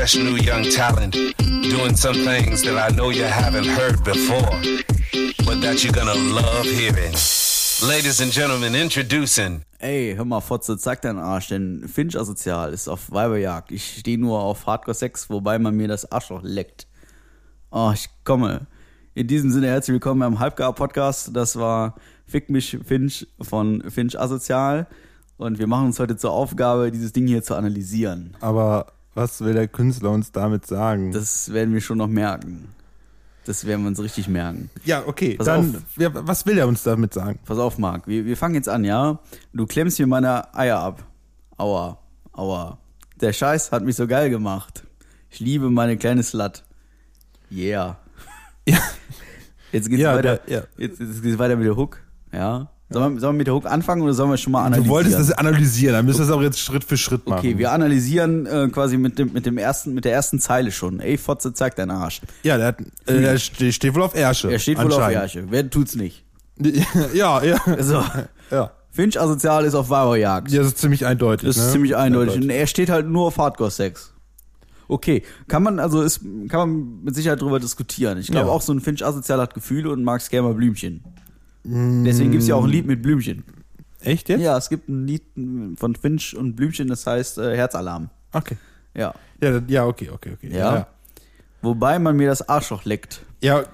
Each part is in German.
fresh new young talent doing some things that I know you haven't heard before, but that you're gonna love hearing. Ladies and gentlemen, introducing. Ey, hör mal, Fotze, zeig deinen Arsch, denn Finch asozial ist auf Weiberjagd. Ich stehe nur auf Hardcore Sex, wobei man mir das Arschloch leckt. Oh, ich komme. In diesem Sinne herzlich willkommen beim Halbgar-Podcast. Das war Fick mich Finch von Finch Asozial. Und wir machen uns heute zur Aufgabe, dieses Ding hier zu analysieren. Aber was will der Künstler uns damit sagen? Das werden wir schon noch merken. Das werden wir uns richtig merken. ja, okay. Pass dann, auf. ja, was will er uns damit sagen? Pass auf, Marc. Wir, wir fangen jetzt an, ja? Du klemmst mir meine Eier ab. Aua, aua. Der Scheiß hat mich so geil gemacht. Ich liebe meine kleine Slut. Yeah. Ja. Jetzt geht's Ja, weiter. der- ja. Jetzt, jetzt geht's weiter mit der Hook. Ja. Sollen wir, sollen wir mit der Hook anfangen oder sollen wir schon mal analysieren? Du wolltest das analysieren, dann müssen wir das auch jetzt Schritt für Schritt machen. Okay, wir analysieren äh, quasi mit dem mit dem ersten mit der ersten Zeile schon. Ey, Fotze, zeig deinen Arsch. ja, der, hat, äh, der ste- steht wohl auf Ärsche. Er steht wohl auf. Ärsche. Wer tut's nicht? ja, ja. So. ja. Finch asozial ist auf Weiberjagd. Ja, das ist ziemlich eindeutig. Das ist ne? ziemlich eindeutig. Und er steht halt nur auf Hardcore-Sex. Okay, kann man also ist, kann man mit Sicherheit drüber diskutieren. Ich glaube Ja. auch so ein Finch asozial hat Gefühle und mag mal Blümchen. Deswegen gibt's ja auch ein Lied mit Blümchen. Echt jetzt? Ja, es gibt ein Lied von Finch und Blümchen, das heißt äh, Herzalarm. Okay. Ja. Ja, ja, okay, okay, okay. Ja. Ja. Wobei man mir das Arschloch leckt. Ja,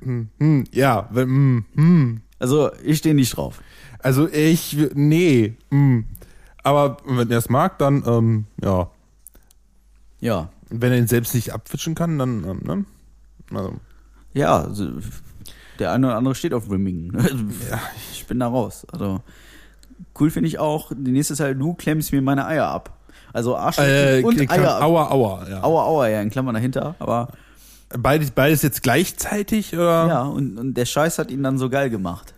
hm, hm, ja, hm, hm. Also ich stehe nicht drauf. Also ich, nee, hm. Aber wenn er es mag, dann, ähm, ja. Ja. Wenn er ihn selbst nicht abwischen kann, dann, ähm, ne? Also, Ja, also, der eine oder andere steht auf Rimming. Ich bin da raus. Also cool finde ich auch. Die nächste ist halt, du klemmst mir meine Eier ab. Also Arsch äh, und Eier ab. Aua, aua, ja. Aua, aua, ja, in Klammern dahinter. Aber Beides, beides jetzt gleichzeitig, oder? ja, und, und der Scheiß hat ihn dann so geil gemacht.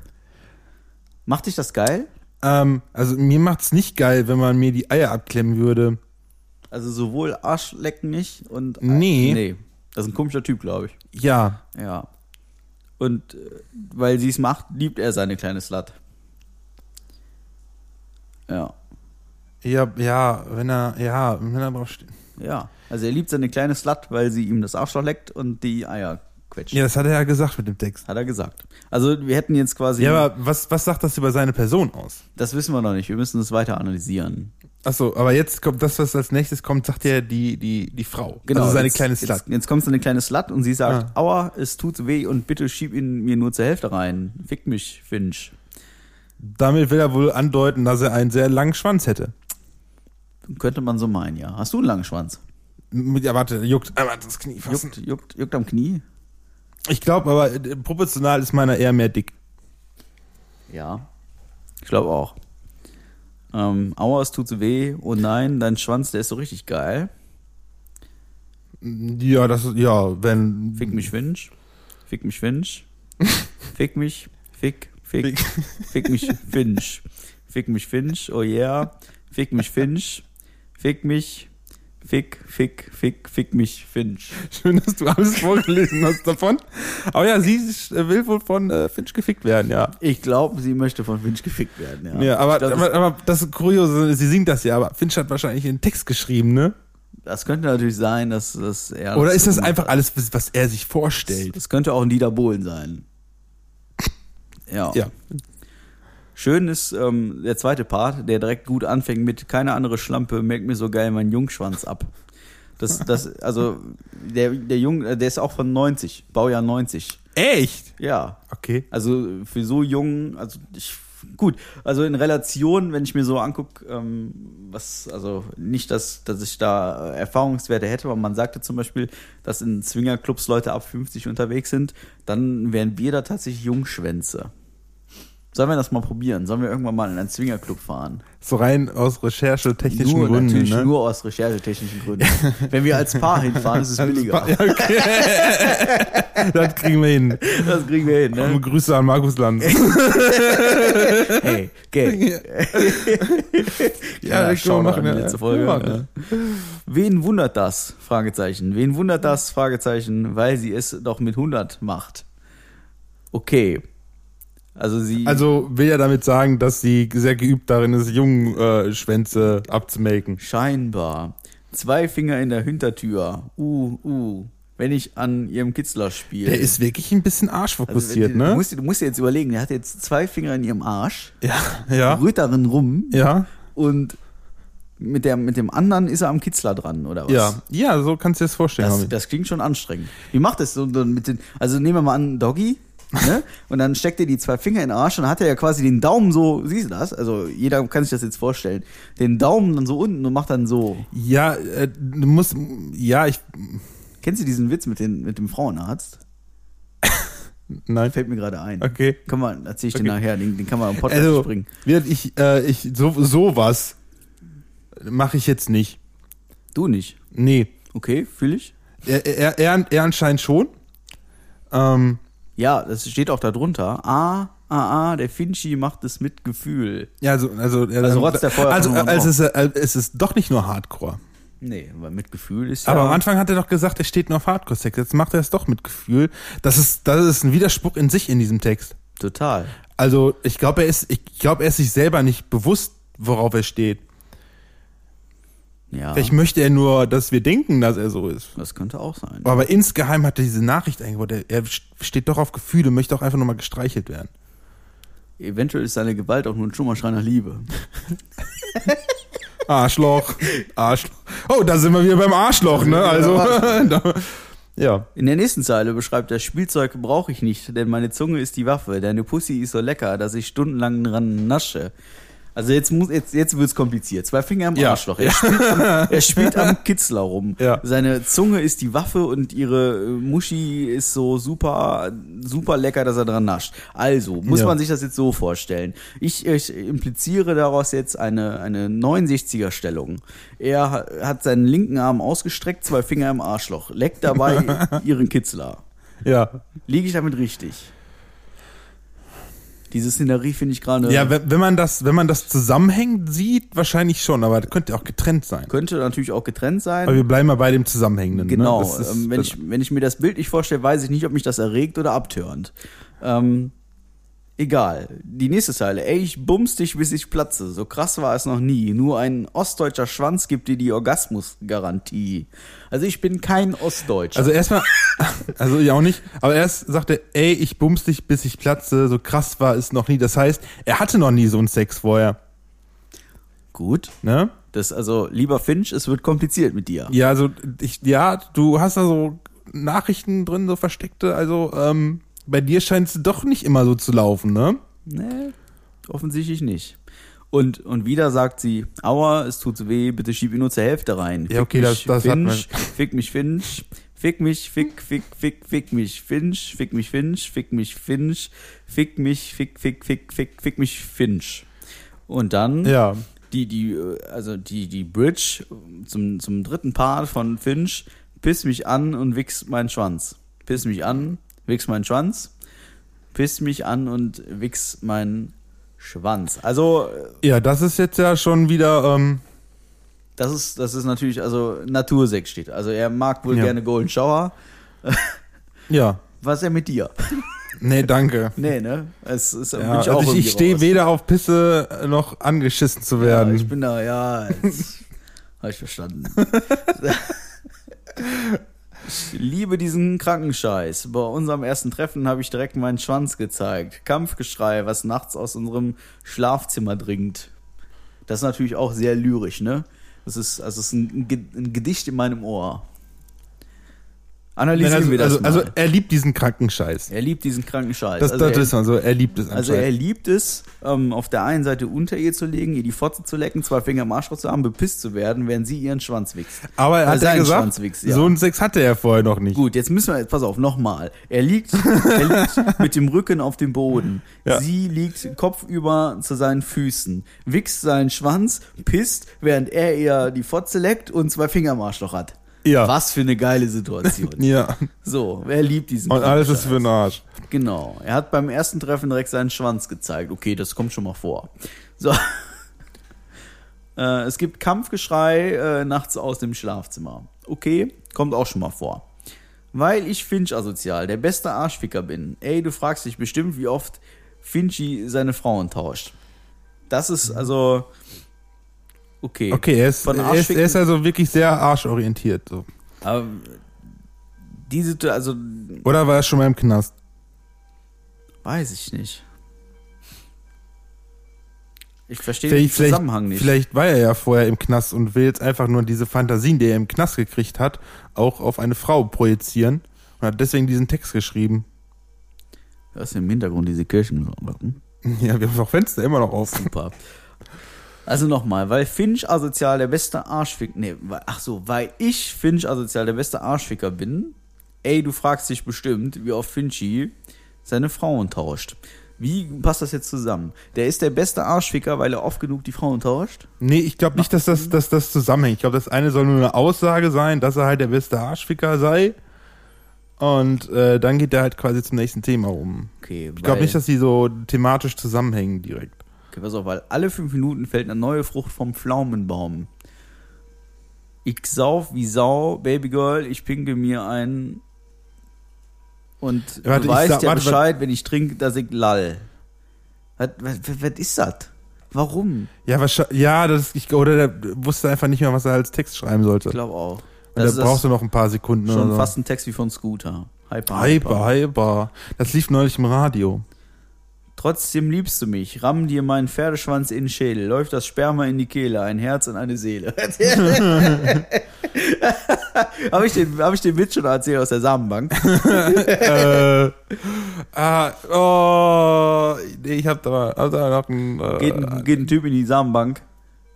Macht dich das geil? Ähm, also mir macht's nicht geil, wenn man mir die Eier abklemmen würde. Also sowohl Arschlecken nicht und. Nee. Nee. Das ist ein komischer Typ, glaube ich. Ja. Ja. Und äh, weil sie es macht, liebt er seine kleine Slut. Ja. Ja, ja, wenn er, ja, wenn er drauf steht. Ja. Also er liebt seine kleine Slut, weil sie ihm das Arschloch leckt und die Eier quetscht. Ja, das hat er ja gesagt mit dem Text. Hat er gesagt. Also wir hätten jetzt quasi. Ja, aber was, was sagt das über seine Person aus? das wissen wir noch nicht. Wir müssen es weiter analysieren. Achso, aber jetzt kommt das, was als nächstes kommt, sagt ja die, die, die Frau. Genau. Also seine jetzt, kleine Slut. Jetzt, jetzt kommt seine kleine Slut und sie sagt, Ah. aua, es tut weh und bitte schieb ihn mir nur zur Hälfte rein. Fick mich, Finch. Damit will er wohl andeuten, dass er einen sehr langen Schwanz hätte. Könnte man so meinen, ja. Hast du einen langen Schwanz? Ja, warte, juckt einmal das Knie fassen. Juckt, juckt, juckt am Knie? Ich glaube aber, äh, proportional ist meiner eher mehr dick. Ja. Ich glaube auch. Ähm, aua, es tut so weh. Oh nein, dein Schwanz, der ist so richtig geil. Ja, das ist, ja, wenn. Fick mich, Finch. Fick mich, Finch. Fick mich, fick, fick, fick mich, Finch. Fick mich, Finch, oh yeah. Fick mich, Finch. Fick mich, fick, fick, fick, fick mich, Finch. Schön, dass du alles vorgelesen hast davon. Aber ja, sie äh, will wohl von äh, Finch gefickt werden, ja. Ich glaube, sie möchte von Finch gefickt werden, ja. Ja, aber, glaub, aber, aber das Kuriose, sie singt das ja, aber Finch hat wahrscheinlich einen Text geschrieben, ne? das, das könnte natürlich sein, dass, dass er. Oder ist das einfach alles, was- er sich vorstellt? Das könnte auch ein Dieter Bohlen sein. Ja. Ja. Schön ist ähm, der zweite Part, der direkt gut anfängt mit keine andere Schlampe merkt mir so geil meinen Jungschwanz ab. Das, das, also der, der Jung, äh, der ist auch von 90, Baujahr 90. Echt? Ja, Okay. also für so jung, also ich, gut, also in Relation, wenn ich mir so angucke, ähm, was, also nicht, dass, dass ich da äh, Erfahrungswerte hätte, aber man sagte zum Beispiel, dass in Swingerclubs Leute ab 50 unterwegs sind, dann wären wir da tatsächlich Jungschwänze. Sollen wir das mal probieren? Sollen wir irgendwann mal in einen Swingerclub fahren? So rein aus recherchetechnischen nur, Gründen, natürlich ne? nur aus recherchetechnischen Gründen. Wenn wir als Paar hinfahren, ist es billiger. Ja, okay. das kriegen wir hin. Das kriegen wir hin, ne? Grüße an Markus Lanz. Hey, Gag. Ja, können wir machen, ja. letzte Folge. Ja, ja. Wen wundert das? Fragezeichen. Wen wundert das? Fragezeichen, weil sie es doch mit 100 macht. Okay. Also sie. Also will ja damit sagen, dass sie sehr geübt darin ist, Jungen äh, Schwänze abzumaken. scheinbar. Zwei Finger in der Hintertür. Uh, uh. Wenn ich an ihrem Kitzler spiele. Der ist wirklich ein bisschen also, arschfokussiert, wenn- ne? Du musst, du musst dir jetzt überlegen, der hat jetzt zwei Finger in ihrem Arsch, ja, ja, rührt darin rum ja, und mit, der, mit dem anderen ist er am Kitzler dran, oder was? ja. Ja, so kannst du dir das vorstellen. Das, das klingt schon anstrengend. Wie macht das so mit den, also nehmen wir mal an, Doggy, ne? Und dann steckt er die zwei Finger in den Arsch und hat er ja quasi den Daumen so, siehst du das? Also jeder kann sich das jetzt vorstellen. Den Daumen dann so unten und macht dann so. ja, äh, du musst, ja, ich, Kennst du diesen Witz mit, den, mit dem Frauenarzt? nein, Fällt mir gerade ein. okay. Kann man, erzähl ich dir Okay. nachher, den, den kann man am Podcast Also, bringen. wird ich, äh, ich, so, sowas mache ich jetzt nicht. Du nicht. Nee. Okay, fühle ich. Er, er, er, er anscheinend schon. Ähm, Ja, das steht auch da drunter. Ah, ah, ah, der Finchi macht es mit Gefühl. ja, also, also, Also rotzt der also, also es, ist, äh, es ist doch nicht nur Hardcore. Nee, aber mit Gefühl ist ja. Aber am Anfang hat er doch gesagt, er steht nur auf Hardcore-Sex. Jetzt macht er es doch mit Gefühl. Das ist, das ist ein Widerspruch in sich in diesem Text. Total. Also, ich glaube, er ist, ich glaube, er ist sich selber nicht bewusst, worauf er steht. Ja. Vielleicht möchte er nur, dass wir denken, dass er so ist. Das könnte auch sein. Aber insgeheim hat er diese Nachricht eingebaut. Er, er steht doch auf Gefühle, möchte auch einfach nur mal gestreichelt werden. Eventuell ist seine Gewalt auch nur ein Schummerschrei nach Liebe. Arschloch. Arschloch. Oh, da sind wir wieder beim Arschloch, ne? Also, da- ja. In der nächsten Zeile beschreibt er, Spielzeug brauche ich nicht, denn meine Zunge ist die Waffe. Deine Pussy ist so lecker, dass ich stundenlang dran nasche. Also jetzt muss jetzt jetzt wird's kompliziert. Zwei Finger im Ja. Arschloch. Er, spielt am, er spielt am Kitzler rum. Ja. Seine Zunge ist die Waffe und ihre äh, Muschi ist so super super lecker, dass er dran nascht. Also muss Ja. man sich das jetzt so vorstellen. Ich, ich impliziere daraus jetzt eine eine 69er Stellung. Er ha- hat seinen linken Arm ausgestreckt, zwei Finger im Arschloch, leckt dabei ihren Kitzler. Ja. Liege ich damit richtig? Diese Szenerie finde ich gerade. Ja, wenn, man das, wenn man das zusammenhängend sieht, wahrscheinlich schon, aber das könnte auch getrennt sein. könnte natürlich auch getrennt sein. Aber wir bleiben mal bei dem Zusammenhängenden. Genau, Ne? Ist- ähm, wenn, ich, wenn ich mir das Bild nicht vorstelle, weiß ich nicht, ob mich das erregt oder abtörnt. Ähm, egal. Die nächste Zeile. Ey, ich bums dich, bis ich platze. So krass war es noch nie. Nur ein ostdeutscher Schwanz gibt dir die Orgasmusgarantie. Also ich bin kein Ostdeutscher. Also erstmal, also ja auch nicht, aber erst sagt er, ey, ich bums dich, bis ich platze, so krass war es noch nie. Das heißt, er hatte noch nie so einen Sex vorher, Gut. ne? Das, also, lieber Finch, es wird kompliziert mit dir. Ja, also ich, ja, du hast da so Nachrichten drin, so versteckte, also ähm, bei dir scheint es doch nicht immer so zu laufen, ne? Nee, offensichtlich nicht. Und, und wieder sagt sie, aua, es tut so weh, bitte schieb ihn nur zur Hälfte rein. Ja, okay, das- das hat man- Finch, fick mich Finch, fick mich, fick, fick, fick, fick mich Finch, fick mich Finch, fick mich Finch, fick mich, fick, fick, fick, fick, fick mich Finch. Und dann Ja. die, die, äh, also die, die Bridge zum, zum dritten Part von Finch, piss mich an und wichs meinen Schwanz. Piss mich an, wichs meinen Schwanz, piss mich an und wichs meinen Schwanz. Also, äh, Ja, das ist jetzt ja schon wieder, ähm, das ist, das ist natürlich, also Natursex steht. Also er mag wohl Ja. gerne Golden Shower. ja. Was ist er mit dir? Nee, danke. Nee, ne? Es ist, Ja, bin also ich, ich stehe weder auf Pisse noch angeschissen zu Ja, werden. ich bin da, ja, jetzt hab ich verstanden. Liebe diesen Krankenscheiß. Bei unserem ersten Treffen habe ich direkt meinen Schwanz gezeigt. Kampfgeschrei, was nachts aus unserem Schlafzimmer dringt. Das ist natürlich auch sehr lyrisch, ne? Das ist, also es ist ein, ein Gedicht in meinem Ohr. Analysieren also, wir das also, mal. also er liebt diesen Krankenscheiß. er liebt diesen Krankenscheiß. Das, also das er, ist man so, er liebt es also er liebt es, ähm, auf der einen Seite unter ihr zu legen, ihr die Fotze zu lecken, zwei Finger im Arschloch zu haben, bepisst zu werden, während sie ihren Schwanz wichst. Aber Äh, hat er gesagt, Schwanz wichst, ja. so einen Sex hatte er vorher noch nicht. Gut, jetzt müssen wir, pass auf, nochmal. Er liegt, er liegt mit dem Rücken auf dem Boden. Ja. Sie liegt kopfüber zu seinen Füßen, wichst seinen Schwanz, pisst, während er ihr die Fotze leckt und zwei Finger im Arschloch hat. Ja. Was für eine geile Situation. Ja. So, wer liebt diesen Und alles ist für den Arsch. Genau. Er hat beim ersten Treffen direkt seinen Schwanz gezeigt. Okay, das kommt schon mal vor. So. äh, es gibt Kampfgeschrei äh, nachts aus dem Schlafzimmer. Okay, kommt auch schon mal vor. Weil ich Finch asozial, der beste Arschficker bin. Ey, du fragst dich bestimmt, wie oft Finchi seine Frauen tauscht. Das ist also Okay. Okay, er ist, er ist, er ist also wirklich sehr arschorientiert. So. Aber diese, also, Oder war er schon mal im Knast? weiß ich nicht. Ich verstehe den vielleicht, Zusammenhang nicht. vielleicht war er ja vorher im Knast und will jetzt einfach nur diese Fantasien, die er im Knast gekriegt hat, auch auf eine Frau projizieren und hat deswegen diesen Text geschrieben. Du hast im Hintergrund diese Kirchenglocken. Ja, wir haben auch Fenster immer noch offen. Super. Also nochmal, weil Finch asozial der beste Arschficker, nee, ach so, weil ich Finch asozial der beste Arschficker bin. Ey, du fragst dich bestimmt, wie oft Finchy seine Frauen tauscht. Wie passt das jetzt zusammen? Der ist der beste Arschficker, weil er oft genug die Frauen tauscht? Nee, ich glaube nicht, dass das, dass das zusammenhängt. Ich glaube, das eine soll nur eine Aussage sein, dass er halt der beste Arschficker sei. Und äh, dann geht er halt quasi zum nächsten Thema rum. Okay, Ich glaube nicht, dass die so thematisch zusammenhängen direkt. Okay, pass auf, weil alle fünf Minuten fällt eine neue Frucht vom Pflaumenbaum. Ich sauf wie Sau, Babygirl, ich pinke mir ein. Und Warte, du weißt sag- ja warte, Bescheid, wenn ich trinke, dass ich lall. Was, was, was, was ist das? Warum? Ja, wahrscheinlich, ja, das, ich, oder der wusste einfach nicht mehr, was er als Text schreiben sollte. Ich glaube auch. Und Das da brauchst du noch ein paar Sekunden schon oder so. fast ein Text wie von Scooter. Hyper, Hyper, hyper. Das lief neulich im Radio. Trotzdem liebst du mich. Ramm dir meinen Pferdeschwanz in den Schädel. Läuft das Sperma in die Kehle. Ein Herz und eine Seele. Habe ich, den- hab ich den Witz schon erzählt aus der Samenbank? äh, ah, oh, nee, ich hab da, hab da noch ein, äh, Geht ein, geht ein Typ in die Samenbank.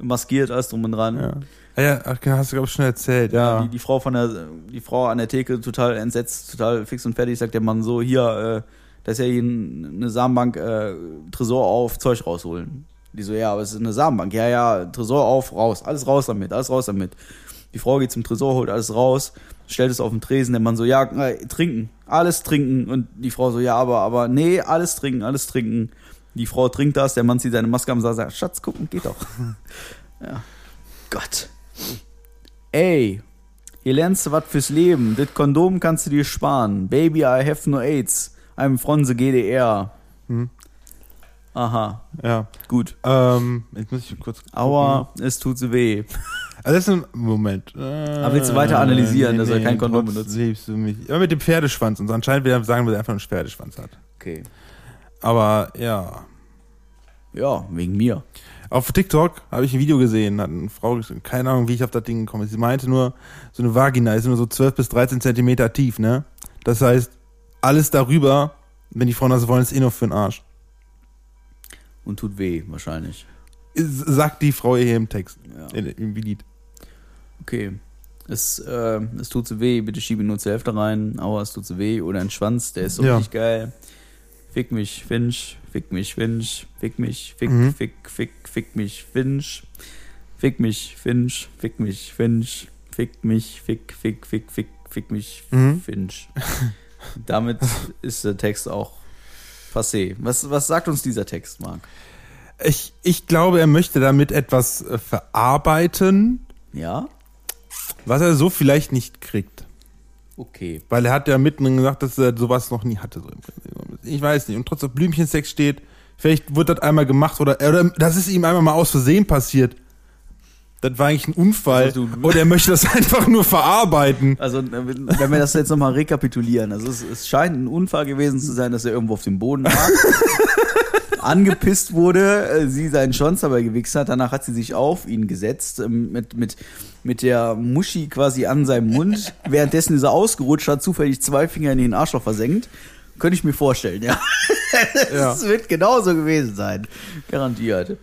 Maskiert, alles drum und dran. ja. Ja, hast du, glaube ich, schon erzählt, ja. Die, die Frau von der, die Frau an der Theke total entsetzt, total fix und fertig, sagt der Mann so, hier, äh, da ist ja hier ein- eine Samenbank, äh, Tresor auf, Zeug rausholen. Die so, ja, aber es ist eine Samenbank. Ja, ja, Tresor auf, raus. Alles raus damit, alles raus damit. Die Frau geht zum Tresor, holt alles raus, stellt es auf den Tresen, der Mann so, ja, äh, trinken, alles trinken. Und die Frau so, ja, aber, aber, nee, alles trinken, alles trinken. Die Frau trinkt das, der Mann zieht seine Maske am und sagt, Schatz, gucken, geht doch. ja. Gott. Ey, hier lernst du was fürs Leben. Das Kondom kannst du dir sparen. Baby, I have no AIDS. From the GDR. Hm. Aha, ja. gut. Ähm, jetzt muss ich kurz. gucken. Aua, es tut so weh. Also das ist ein Moment. Äh, Aber willst du weiter analysieren, dass er kein Kondom benutzt? Liebst du mich. Ja, mit dem Pferdeschwanz. Und so anscheinend will er sagen, weil er einfach einen Pferdeschwanz hat. Okay. Aber ja. Ja, wegen mir. Auf TikTok habe ich ein Video gesehen, hat eine Frau keine Ahnung, wie ich auf das Ding gekommen bin. Sie meinte nur, so eine Vagina ist nur so 12 bis 13 Zentimeter tief, ne? Das heißt, alles darüber, wenn die Frauen das wollen, ist eh nur für den Arsch. Und tut weh, wahrscheinlich. Sagt die Frau hier im Text, Ja. im Lied. Okay. Es, äh, es tut so weh, bitte schiebe ihn nur zur Hälfte rein. Aua, es tut so weh. Oder ein Schwanz, der ist so Ja. richtig geil. Fick mich, Finch. Fick mich, Finch. Fick mich, fick, Mhm. fick, fick, fick mich, Finch. Fick mich, Finch. Fick mich, Finch. Fick mich, fick, fick, fick, fick, fick mich, Mhm. Finch. Damit ist der Text auch passé. Was, was sagt uns dieser Text, Marc? Ich, ich glaube, er möchte damit etwas äh, verarbeiten, Ja? was er so vielleicht nicht kriegt. Okay. Weil er hat ja mitten gesagt, dass er sowas noch nie hatte. Ich weiß nicht. Und trotz auf Blümchensex steht, vielleicht wird das einmal gemacht oder, oder das ist ihm einmal mal aus Versehen passiert. Das war eigentlich ein Unfall. Also du- und er möchte das einfach nur verarbeiten. Also, wenn wir das jetzt nochmal rekapitulieren. Also, es, es scheint ein Unfall gewesen zu sein, dass er irgendwo auf dem Boden lag, angepisst wurde, äh, sie seinen Schwanz dabei gewichst hat. Danach hat sie sich auf ihn gesetzt, ähm, mit, mit, mit der Muschi quasi an seinem Mund. Währenddessen ist er ausgerutscht, hat zufällig zwei Finger in den Arschloch versenkt. Könnte ich mir vorstellen, ja. Ja. Es wird genauso gewesen sein. Garantiert.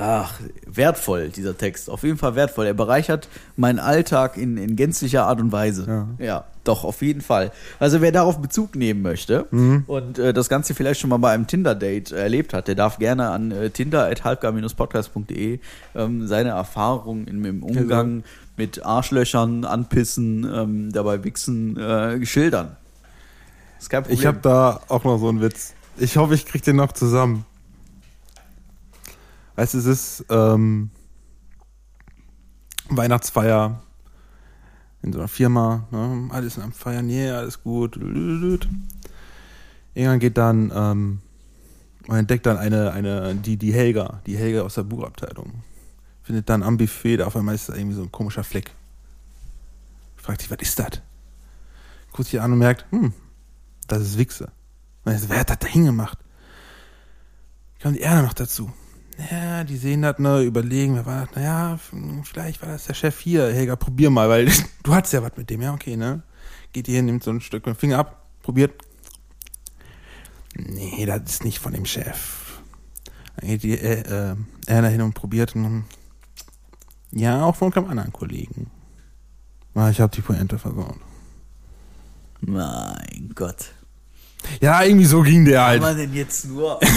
Ach, wertvoll, dieser Text. Auf jeden Fall wertvoll. Er bereichert meinen Alltag in, in gänzlicher Art und Weise. Ja. doch, auf jeden Fall. Also wer darauf Bezug nehmen möchte Mhm. und äh, das Ganze vielleicht schon mal bei einem Tinder-Date erlebt hat, der darf gerne an äh, tinder.halbgar-podcast.de ähm, seine Erfahrungen im, im Umgang mit Arschlöchern, Anpissen, ähm, dabei Wichsen äh, schildern. Ist kein Problem. Ich habe da auch noch so einen Witz. Ich hoffe, ich krieg den noch zusammen. Weißt du, es ist ähm, Weihnachtsfeier in so einer Firma. Ne? Alles am Feiern, yeah, alles gut. Irgendwann geht dann, ähm, man entdeckt dann eine, eine, die, die Helga, die Helga aus der Buchabteilung. findet dann am Buffet, da auf einmal ist da irgendwie so ein komischer Fleck. Fragt sich, was ist das? Guckt sich an und merkt, hm, das ist Wichse. Und er so, wer hat das da hingemacht? Kommt die Erna noch dazu. Ja, die sehen das, ne, überlegen, wer war das? Naja, vielleicht war das der Chef hier. Helga, probier mal, weil du hattest ja was mit dem. Ja, okay, ne? Geht hier nimmt so ein Stück mit dem Finger ab, probiert. Nee, das ist nicht von dem Chef. Dann geht die äh, äh, Erna hin und probiert. Und, ja, auch von keinem anderen Kollegen. Ah, ich habe die Pointe versaut. Mein Gott. Ja, irgendwie so ging der Kann halt. man denn jetzt nur?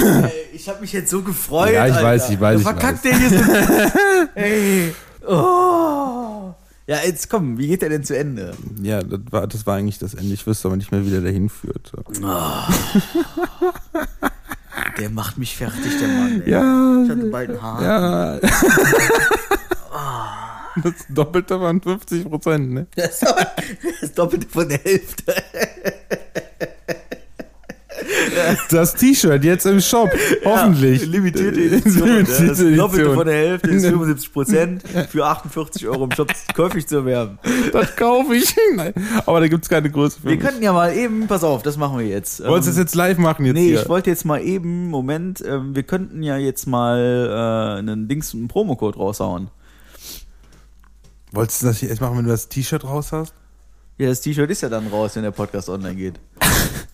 Ich habe mich jetzt so gefreut. Ja, ich Alter. weiß, ich weiß, ich verkackt der hier so. Ey. Oh. Ja, jetzt komm, wie geht der denn zu Ende? Ja, das war, das war eigentlich das Ende. Ich wüsste aber nicht mehr, wie der dahin führt. Der macht mich fertig, der Mann. Ey. Ja, Ich hatte bald ein Haar. ja. Das Doppelte waren 50 Prozent, ne? Das das Doppelte von der Hälfte. Das T-Shirt jetzt im Shop, hoffentlich. Ja, limitierte Edition. Limitierte das Doppelte Edition. von der Hälfte ist 75 Prozent für 48 Euro im Shop käufig zu erwerben. Das kaufe ich. Nein, aber da gibt's keine Größe für Wir mich. könnten ja mal eben, pass auf, das machen wir jetzt. Wolltest du das Ähm, jetzt live machen jetzt Nee, hier? ich wollte jetzt mal eben, Moment, ähm, wir könnten ja jetzt mal äh, einen Dings, einen Promocode raushauen. Wolltest du das jetzt machen, wenn du das T-Shirt raus hast? Ja, das T-Shirt ist ja dann raus, wenn der Podcast online geht.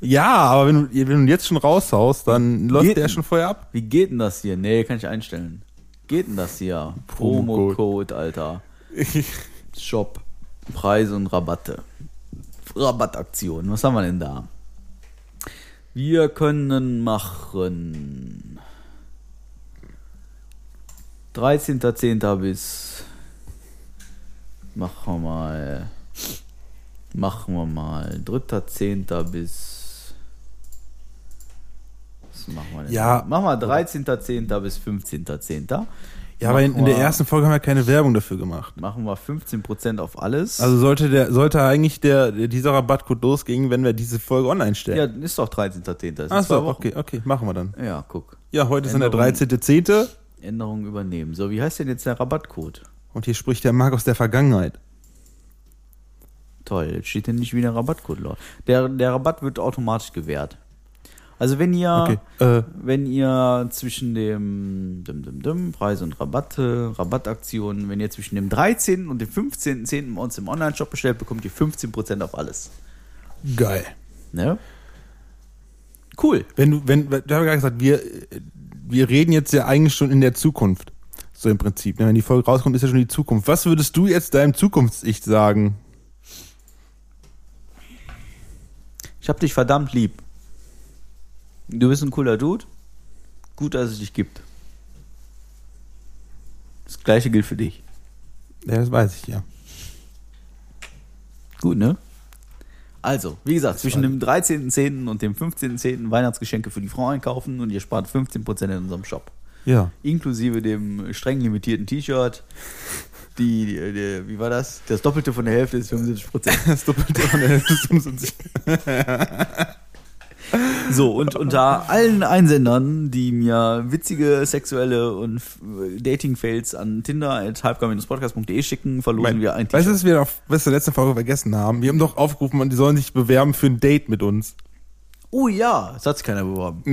Ja, aber wenn du, wenn du jetzt schon raushaust, dann läuft Geht der denn? schon vorher ab. Wie geht denn das hier? Nee, kann ich einstellen. Geht denn das hier? Promocode. Alter. Shop. Preise und Rabatte. Rabattaktion. Was haben wir denn da? Wir können machen 13.10. bis machen wir mal machen wir mal 3.10. bis was machen wir denn? Ja. Machen wir 13.10. bis 15.10. Ja, aber in, in der ersten Folge haben wir keine Werbung dafür gemacht. Machen wir 15% auf alles. Also sollte der, sollte eigentlich der, dieser Rabattcode losgehen, wenn wir diese Folge online ja, stellen. ist doch 13.10. Das Ach sind zwei so, Wochen. okay, okay, machen wir dann. Ja, guck. Ja, heute ist dann der Änderung. 13.10. Änderung übernehmen. So, wie heißt denn jetzt der Rabattcode? Und hier spricht der Marc aus der Vergangenheit. Toll, jetzt steht hier nicht wie der Rabattcode. Leute. Der, der Rabatt wird automatisch gewährt. Also wenn ihr, Okay. Äh, wenn ihr zwischen dem dim, dim, dim, Preise und Rabatte, Rabattaktionen, wenn ihr zwischen dem 13. und dem 15.10. bei uns im Online-Shop bestellt, bekommt ihr 15% auf alles. geil. Ne? Cool. Wenn du, wenn, du hast ja gerade gesagt, wir, wir reden jetzt ja eigentlich schon in der Zukunft. So im Prinzip. ne? Wenn die Folge rauskommt, ist ja schon die Zukunft. Was würdest du jetzt deinem Zukunfts-Ich sagen? Ich hab dich verdammt lieb. Du bist ein cooler Dude. Gut, dass es dich gibt. Das gleiche gilt für dich. Ja, das weiß ich ja. Gut, ne? Also, wie gesagt, zwischen dem 13.10. und dem 15.10. Weihnachtsgeschenke für die Frau einkaufen und ihr spart 15% in unserem Shop. Ja. Inklusive dem streng limitierten T-Shirt. Die, die, die, wie war das? Das Doppelte von der Hälfte ist 75%. Das Doppelte von der Hälfte ist 75. So, und unter allen Einsendern, die mir witzige sexuelle und f- Dating-Fails an tinder.halbgar-podcast.de schicken, verlosen wir ein Weißt du, was wir auf, was wir letzte Folge vergessen haben? Wir haben doch aufgerufen, man- die sollen sich bewerben für ein Date mit uns. Oh ja, das hat sich keiner beworben.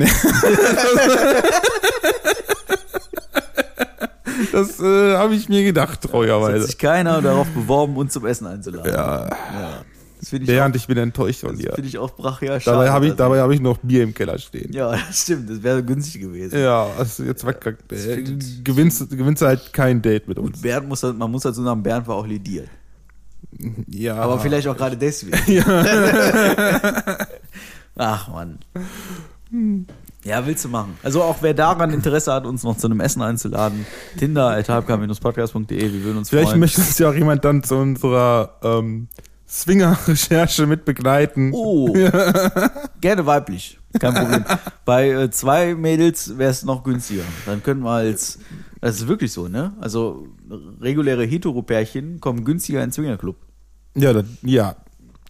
Das äh, habe ich mir gedacht, Es hat treuerweise. sich keiner darauf beworben, uns zum Essen einzuladen. Ja, Ja. Finde ich, auch- während ich bin enttäuscht von das dir. find ich auch brachial schade. Dabei habe ich, dabei habe ich noch Bier im Keller stehen. Ja, das stimmt. Das wäre günstig gewesen. Ja, also jetzt verkackt. Äh, gewinnst, gewinnst halt kein Date mit Und uns. Bernd muss, halt- man muss dazu sagen, Bernd war auch lidiert. Ja. Aber vielleicht auch gerade deswegen. Ach man. Ja, willst du machen. Also auch wer daran Interesse hat, uns noch zu einem Essen einzuladen, tinder.halbkar-podcast.de, wir würden uns Vielleicht freuen. möchte uns ja auch jemand dann zu unserer ähm, Swinger-Recherche mit begleiten. Oh, gerne weiblich, kein Problem. Bei äh, zwei Mädels wäre es noch günstiger. Dann können wir als, das ist wirklich so, ne? Also reguläre Hetero-Pärchen kommen günstiger in den Swingerclub. Ja, das, ja.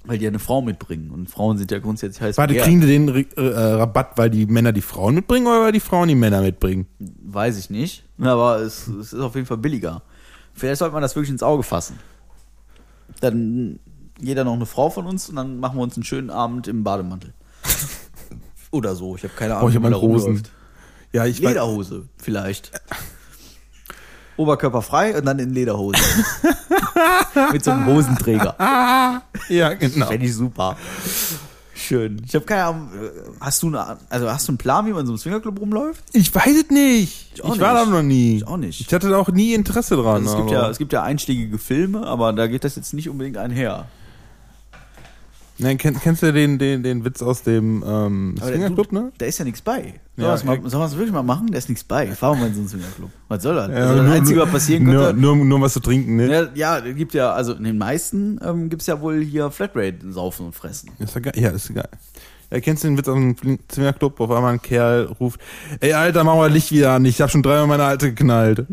Weil die eine Frau mitbringen. Und Frauen sind ja grundsätzlich heiß. Warte, kriegen die den äh, Rabatt, weil die Männer die Frauen mitbringen oder weil die Frauen die Männer mitbringen? Weiß ich nicht. Aber es, es ist auf jeden Fall billiger. Vielleicht sollte man das wirklich ins Auge fassen. Dann jeder noch eine Frau von uns und dann machen wir uns einen schönen Abend im Bademantel. Oder so. Ich habe keine Ahnung, Oh, ich hab wie man Hosen. Ja, ich weiß. Lederhose, vielleicht. Oberkörper frei und dann in Lederhose. Mit so einem Hosenträger. Ja, genau. Fände ich super. Schön. Ich habe keine Ahnung. Hast du eine, also hast du einen Plan, wie man in so einem Swingerclub rumläuft? Ich weiß es nicht. Ich, Ich auch war da nicht. noch nie. Ich auch nicht. Ich hatte da auch nie Interesse dran. Also es, gibt ja, es gibt ja einschlägige Filme, aber da geht das jetzt nicht unbedingt einher. Nein, kenn, kennst du den, den, den Witz aus dem ähm, Swingerclub, der, ne? Da ist ja nichts bei. Sollen ja. wir es wirklich mal machen? Da ist nichts bei. Fahren wir in so einen Swingerclub. Was soll das? Ja, also das nur- Einzige, was passieren nur, könnte. nur, nur was zu trinken, ne? Ja, ja, gibt ja, also in den meisten ähm, gibt es ja wohl hier Flatrate saufen und fressen. Ist ja geil. Ja, ist geil. Ja, kennst du den Witz aus dem Swingerclub, wo auf einmal ein Kerl ruft, ey Alter, mach mal Licht wieder an, ich hab schon dreimal meine Alte geknallt.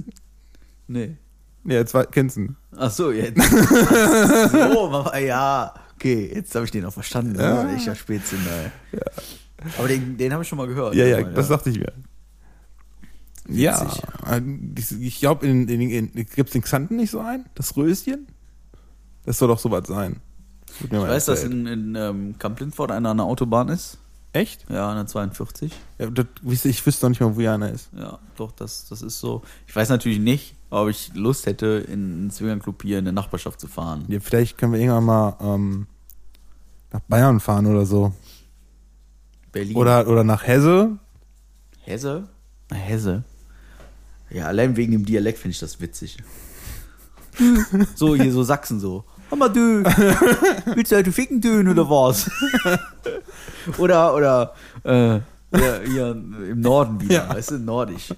Nee. Ja, jetzt kennst du ihn. Ach so, jetzt. Ach so, ja. Okay, jetzt habe ich den auch verstanden. Ja. Ja. Echter Spätzünder, ey. Aber den, den habe ich schon mal gehört. Ja, ja, Aber, das dachte ich mir. Ja, Witzig. äh, dies- ich glaube, in, in, in, gibt's in Xanten nicht so ein? Das Röschen? Das soll doch sowas sein. Ich mal weiß, dass in, in ähm, Camp Lindford einer an der Autobahn ist. Echt? Ja, an der 42. Ja, das, ich wüsste doch nicht mal, wo einer ist. Ja, doch, das, das ist so. Ich weiß natürlich nicht, ob ich Lust hätte, in einen Swingerclub hier in der Nachbarschaft zu fahren. Ja, vielleicht können wir irgendwann mal ähm, nach Bayern fahren oder so. Berlin. Oder, oder nach Hesse. Hesse? Na, Hesse. Ja, allein wegen dem Dialekt finde ich das witzig. so, hier so Sachsen so. Hammer du, willst du heute ficken tun oder was? oder, oder, äh, hier, hier im Norden wieder, Ja. weißt du, nordisch.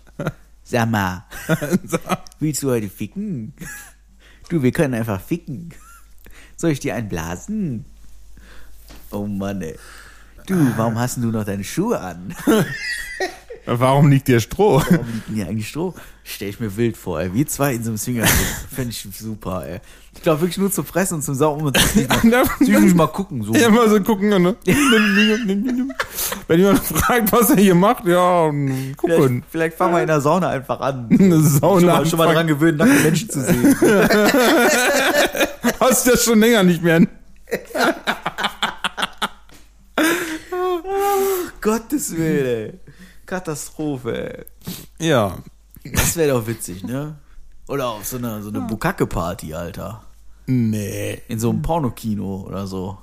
Sag mal, willst du heute ficken? Du, wir können einfach ficken. Soll ich dir einen blasen? Oh Mann, ey. Du, warum hast du noch deine Schuhe an? Warum liegt dir Stroh? Warum liegt denn hier eigentlich Stroh? Stell ich mir wild vor, ey. Wir zwei in so einem Swingerclub. Fände ich super, ey. Ich glaube wirklich nur zum Fressen und zum Saugen und zum Zwischendurch mal gucken, so. Ja, mal so gucken, ne? Wenn jemand fragt, was er hier macht, ja, Vielleicht, gucken. vielleicht fangen wir in der Sauna einfach an. Eine Sauna Schon mal, schon mal dran gewöhnt, nackte Menschen zu sehen. Hast du das schon länger nicht mehr? Gottes Willen. Katastrophe, ey. Ja. Das wäre doch witzig, ne? Oder auf so einer so eine Bukake-Party, Alter. Nee. In so einem Pornokino oder so.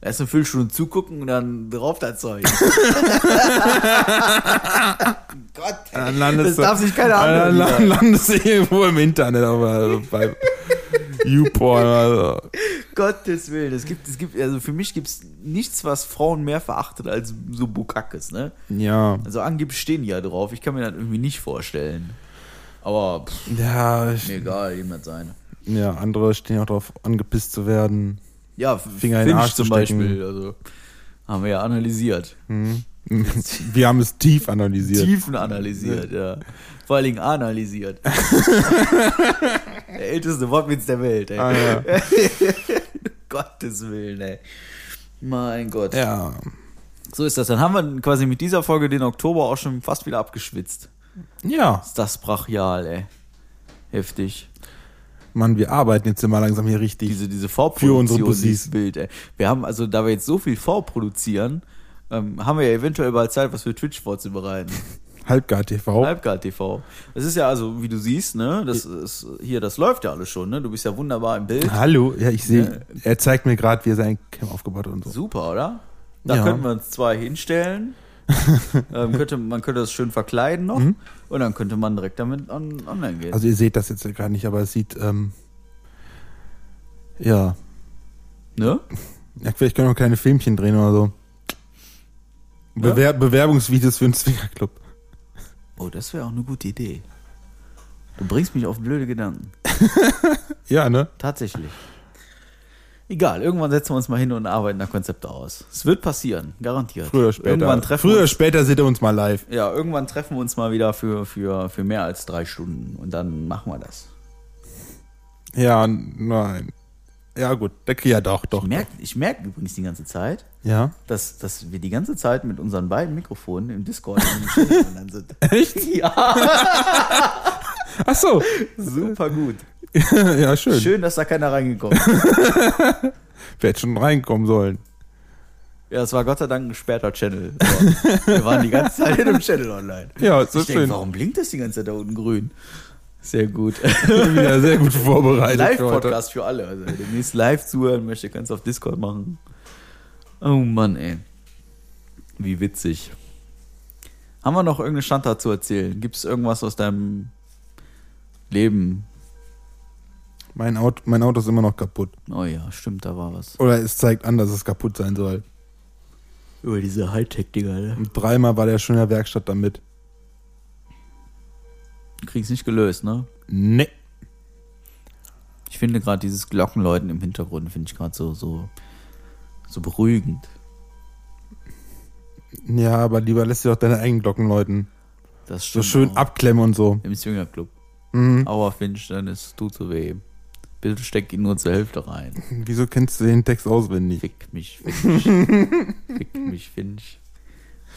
Erst eine Viertelstunde zugucken und dann drauf das Zeug. Gott, ey. Dann landest das du- darf sich keiner Dann anhören. land- landest du irgendwo im Internet, aber bei YouPorn also. Gottes Willen. Es gibt, es gibt, also für mich gibt es nichts, was Frauen mehr verachtet als so Bukakes, ne? Ja. Also angeblich stehen die ja drauf. Ich kann mir das irgendwie nicht vorstellen. Aber pff, Ja, ich, mir egal, jemand sein. ja, andere stehen auch darauf, angepisst zu werden. Ja, Finger in den Finch Arsch zum zu stecken. Beispiel. Also haben wir ja analysiert. Wir haben es tief analysiert. Tiefen analysiert, ja. Vor allen Dingen analysiert. der älteste Wortwitz der Welt, ey. Ah, ja. Gottes Willen, ey. Mein Gott. ja. So ist das. Dann haben wir quasi mit dieser Folge den Oktober auch schon fast wieder abgeschwitzt. Ja. Ist das brachial, ey. Heftig. Mann, wir arbeiten jetzt immer langsam hier richtig. Diese, diese Vorproduktion, die Bussis. ist wild, ey. Wir haben, also da wir jetzt so viel vorproduzieren, ähm, haben wir ja eventuell bald Zeit, was für Twitch vorzubereiten. Halbgar TV. Halbgard TV. Das ist ja also, wie du siehst, ne, das ist hier, das läuft ja alles schon, ne? Du bist ja wunderbar im Bild. Hallo, ja, ich sehe, er zeigt mir gerade, wie er sein Cam aufgebaut hat und so. Super, oder? Da Ja. könnten wir uns zwei hinstellen. ähm, könnte, man könnte das schön verkleiden noch und dann könnte man direkt damit on, online gehen. Mhm. Also ihr seht das jetzt gerade nicht, aber es sieht, ähm, ja, ne? ja, vielleicht können wir noch kleine Filmchen drehen oder so. Bewer Bewerbungsvideos für einen Swingerclub. Oh, das wäre auch eine gute Idee. Du bringst mich auf blöde Gedanken. Ja, ne? Tatsächlich. Egal, irgendwann setzen wir uns mal hin und arbeiten da Konzepte aus. Es wird passieren, garantiert. Früher oder später. Irgendwann treffen Früher wir oder uns, später seht ihr uns mal live. ja, irgendwann treffen wir uns mal wieder für, für, für mehr als drei Stunden und dann machen wir das. Ja, nein. Ja, gut. Der, ja, doch, doch. Ich merke ich merk übrigens die ganze Zeit, Ja. dass, dass wir die ganze Zeit mit unseren beiden Mikrofonen im Discord sind. Echt? Ja, Ach so. super gut. ja, schön. Schön, dass da keiner reingekommen ist. Wer hätte schon reinkommen sollen. Ja, es war Gott sei Dank ein gesperrter Channel. So. Wir waren die ganze Zeit in einem Channel online. Ja, Ich denke, schön. warum blinkt das die ganze Zeit da unten grün? Sehr gut. Wieder sehr gut vorbereitet. Live-Podcast für alle. Also, wer demnächst live zuhören möchte, kannst du auf Discord machen. Oh Mann, ey. Wie witzig. Haben wir noch irgendeine Standart zu erzählen? Gibt es irgendwas aus deinem Leben? Mein Auto, mein Auto ist immer noch kaputt. Oh ja, stimmt, da war was. Oder es zeigt an, dass es kaputt sein soll. Über diese Hightech-Dinger, ne? Und dreimal war der schon in der Werkstatt damit. Du kriegst nicht gelöst, ne? Nee. Ich finde gerade dieses Glockenläuten im Hintergrund, finde ich gerade so, so, so beruhigend. Ja, aber lieber lässt du doch deine eigenen Glocken läuten. Das So stimmt schön auch. abklemmen und so. Im Swingerclub. Mhm. Aua, Finch, dann es tut so weh. Bitte steck ihn nur zur Hälfte rein. Wieso kennst du den Text auswendig? Fick mich, Finch. fick mich, Finch.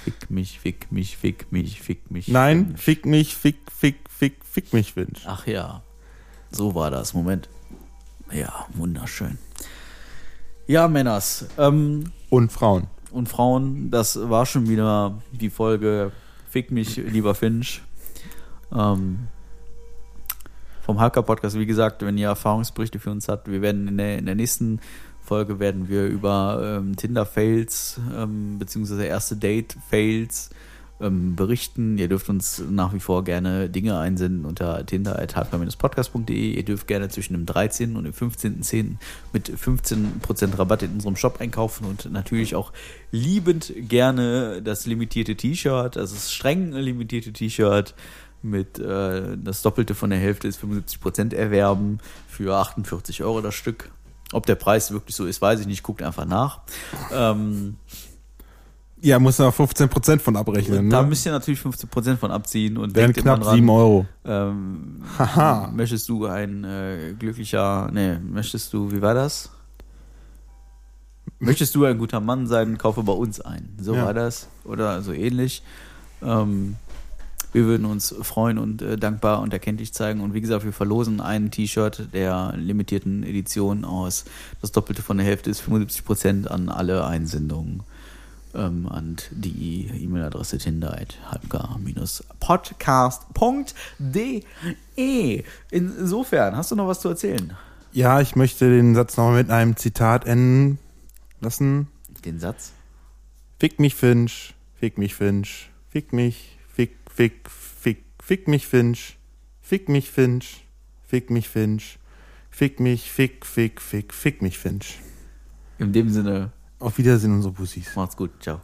Fick mich, fick mich, fick mich, fick mich. Nein, Finch. fick mich, fick, fick, fick, fick mich, Winch. Ach ja, so war das. Moment. Ja, wunderschön. Ja, Männers ähm, Und Frauen. und Frauen, das war schon wieder die Folge Fick mich, lieber Finch. Ähm, vom Hacker-Podcast, wie gesagt, wenn ihr Erfahrungsberichte für uns habt, wir werden in der, in der nächsten Folge werden wir über ähm, Tinder-Fails ähm, beziehungsweise erste Date-Fails ähm, berichten. Ihr dürft uns nach wie vor gerne Dinge einsenden unter tinder.halbgar-podcast.de. Ihr dürft gerne zwischen dem 13. und dem 15.10. mit 15% Rabatt in unserem Shop einkaufen und natürlich auch liebend gerne das limitierte T-Shirt, also das streng limitierte T-Shirt mit äh, das Doppelte von der Hälfte ist 75% erwerben für 48 Euro das Stück. Ob der Preis wirklich so ist, weiß ich nicht. Guckt einfach nach. Ähm, Ja, muss da 15% von abrechnen. Da Ne? müsst ihr natürlich 15% von abziehen und Wären knapp 7 Euro. Ähm, Haha. möchtest du ein äh, glücklicher, nee, möchtest du, wie war das? Möchtest du ein guter Mann sein, kaufe bei uns ein. So Ja. war das. Oder so ähnlich. Ähm, wir würden uns freuen und äh, dankbar und erkenntlich zeigen. Und wie gesagt, wir verlosen ein T-Shirt der limitierten Edition aus. Das Doppelte von der Hälfte ist 75% an alle Einsendungen ähm, an die E-Mail-Adresse tinder.halbgar-podcast.de. Insofern, hast du noch was zu erzählen? Ja, ich möchte den Satz nochmal mit einem Zitat enden lassen. Den Satz? Fick mich, Finch. Fick mich, Finch. Fick mich. Fick, fick, fick. Fick mich, Finch. Fick mich, Finch. Fick mich, Finch. Fick mich, fick, fick, fick, fick mich, Finch. In dem Sinne, Auf Wiedersehen, unsere Pussys. macht's gut. Ciao.